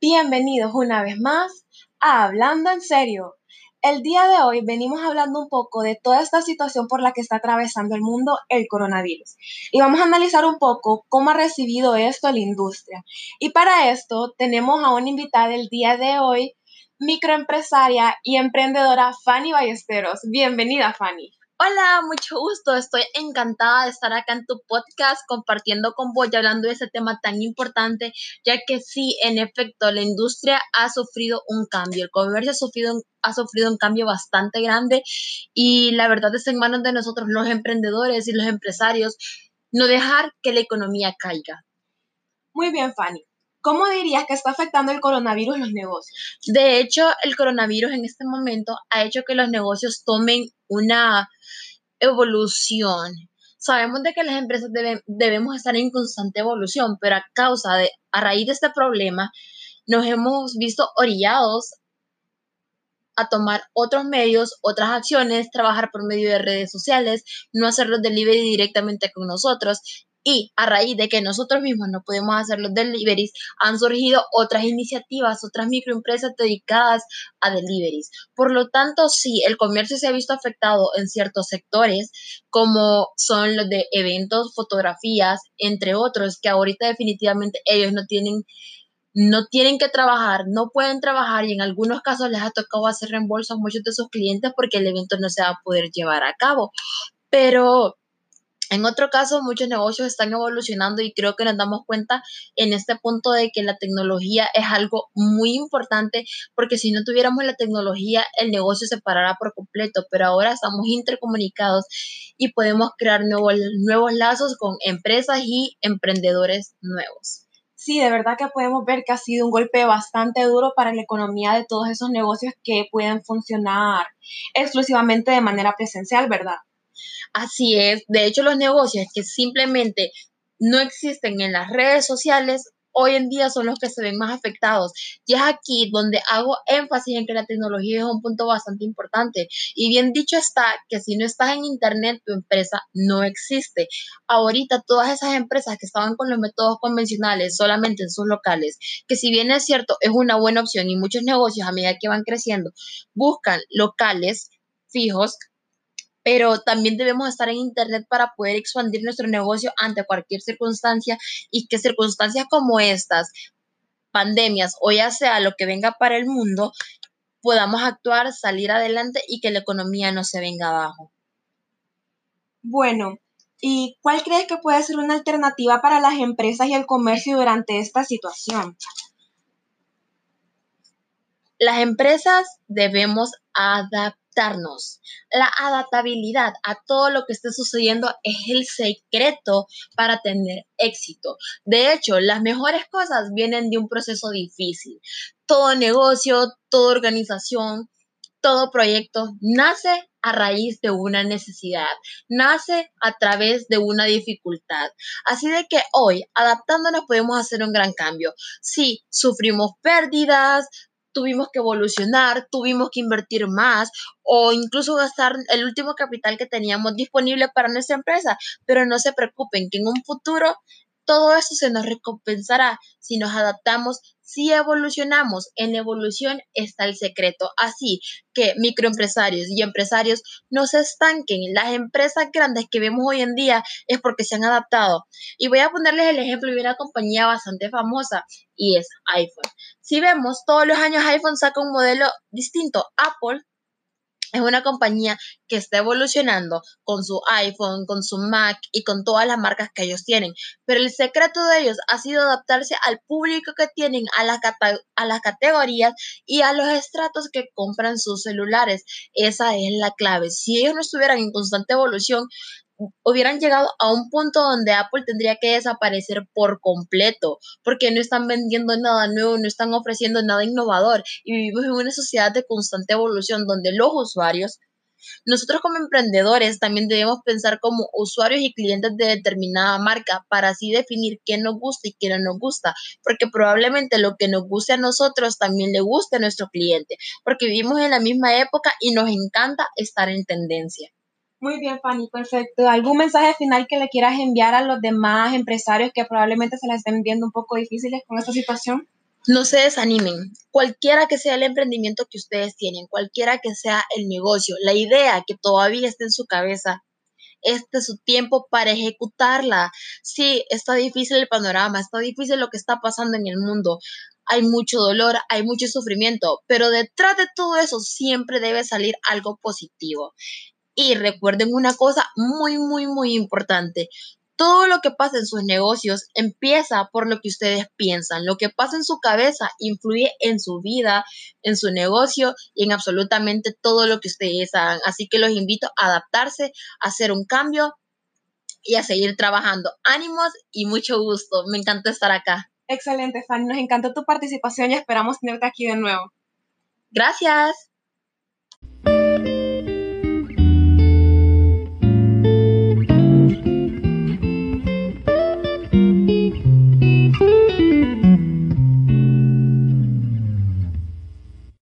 Bienvenidos una vez más a Hablando en Serio. El día de hoy venimos hablando un poco de toda esta situación por la que está atravesando el mundo el coronavirus. Y vamos a analizar un poco cómo ha recibido esto la industria. Y para esto tenemos a una invitada el día de hoy, microempresaria y emprendedora Fanny Ballesteros. Bienvenida, Fanny. Hola, mucho gusto. Estoy encantada de estar acá en tu podcast compartiendo con vos y hablando de ese tema tan importante, ya que sí, en efecto, la industria ha sufrido un cambio. El comercio ha sufrido, ha sufrido un cambio bastante grande y la verdad es en manos de nosotros, los emprendedores y los empresarios, no dejar que la economía caiga. Muy bien, Fanny. ¿Cómo dirías que está afectando el coronavirus los negocios? De hecho, el coronavirus en este momento ha hecho que los negocios tomen una evolución. Sabemos de que las empresas debemos estar en constante evolución, pero a causa de, a raíz de este problema, nos hemos visto orillados a tomar otros medios, otras acciones, trabajar por medio de redes sociales, no hacer los delivery directamente con nosotros y a raíz de que nosotros mismos no podemos hacer los deliveries, han surgido otras iniciativas, otras microempresas dedicadas a deliveries. Por lo tanto, sí, el comercio se ha visto afectado en ciertos sectores, como son los de eventos, fotografías, entre otros, que ahorita definitivamente ellos no tienen no tienen que trabajar, no pueden trabajar y en algunos casos les ha tocado hacer reembolso a muchos de sus clientes porque el evento no se va a poder llevar a cabo. Pero en otro caso, muchos negocios están evolucionando y creo que nos damos cuenta en este punto de que la tecnología es algo muy importante porque si no tuviéramos la tecnología, el negocio se parará por completo, pero ahora estamos intercomunicados y podemos crear nuevos, nuevos lazos con empresas y emprendedores nuevos. Sí, de verdad que podemos ver que ha sido un golpe bastante duro para la economía de todos esos negocios que pueden funcionar exclusivamente de manera presencial, ¿verdad? Así es. De hecho, los negocios que simplemente no existen en las redes sociales hoy en día son los que se ven más afectados. Y es aquí donde hago énfasis en que la tecnología es un punto bastante importante. Y bien dicho está que si no estás en Internet, tu empresa no existe. Ahorita todas esas empresas que estaban con los métodos convencionales solamente en sus locales, que si bien es cierto, es una buena opción y muchos negocios a medida que van creciendo buscan locales fijos pero también debemos estar en Internet para poder expandir nuestro negocio ante cualquier circunstancia y que circunstancias como estas, pandemias o ya sea lo que venga para el mundo, podamos actuar, salir adelante y que la economía no se venga abajo. Bueno, ¿y cuál crees que puede ser una alternativa para las empresas y el comercio durante esta situación? Las empresas debemos adaptar la adaptabilidad a todo lo que esté sucediendo es el secreto para tener éxito. De hecho, las mejores cosas vienen de un proceso difícil. Todo negocio, toda organización, todo proyecto nace a raíz de una necesidad, nace a través de una dificultad. Así de que hoy, adaptándonos, podemos hacer un gran cambio. Si sufrimos pérdidas, tuvimos que evolucionar, tuvimos que invertir más o incluso gastar el último capital que teníamos disponible para nuestra empresa. Pero no se preocupen, que en un futuro todo eso se nos recompensará si nos adaptamos, si evolucionamos. En la evolución está el secreto. Así que microempresarios y empresarios no se estanquen. Las empresas grandes que vemos hoy en día es porque se han adaptado. Y voy a ponerles el ejemplo de una compañía bastante famosa y es iPhone. Si vemos, todos los años iPhone saca un modelo distinto. Apple es una compañía que está evolucionando con su iPhone, con su Mac y con todas las marcas que ellos tienen. Pero el secreto de ellos ha sido adaptarse al público que tienen, a, a las categorías y a los estratos que compran sus celulares. Esa es la clave. Si ellos no estuvieran en constante evolución, hubieran llegado a un punto donde Apple tendría que desaparecer por completo, porque no están vendiendo nada nuevo, no están ofreciendo nada innovador y vivimos en una sociedad de constante evolución donde los usuarios, nosotros como emprendedores también debemos pensar como usuarios y clientes de determinada marca para así definir qué nos gusta y qué no nos gusta, porque probablemente lo que nos guste a nosotros también le guste a nuestro cliente, porque vivimos en la misma época y nos encanta estar en tendencia. Muy bien, Fanny, perfecto. ¿Algún mensaje final que le quieras enviar a los demás empresarios que probablemente se les estén viendo un poco difíciles con esta situación? No se desanimen, cualquiera que sea el emprendimiento que ustedes tienen, cualquiera que sea el negocio, la idea que todavía esté en su cabeza, este es su tiempo para ejecutarla. Sí, está difícil el panorama, está difícil lo que está pasando en el mundo. Hay mucho dolor, hay mucho sufrimiento, pero detrás de todo eso siempre debe salir algo positivo. Y recuerden una cosa muy, muy, muy importante. Todo lo que pasa en sus negocios empieza por lo que ustedes piensan. Lo que pasa en su cabeza influye en su vida, en su negocio y en absolutamente todo lo que ustedes hagan. Así que los invito a adaptarse, a hacer un cambio y a seguir trabajando. Ánimos y mucho gusto. Me encanta estar acá. Excelente, Fanny. Nos encantó tu participación y esperamos tenerte aquí de nuevo. Gracias.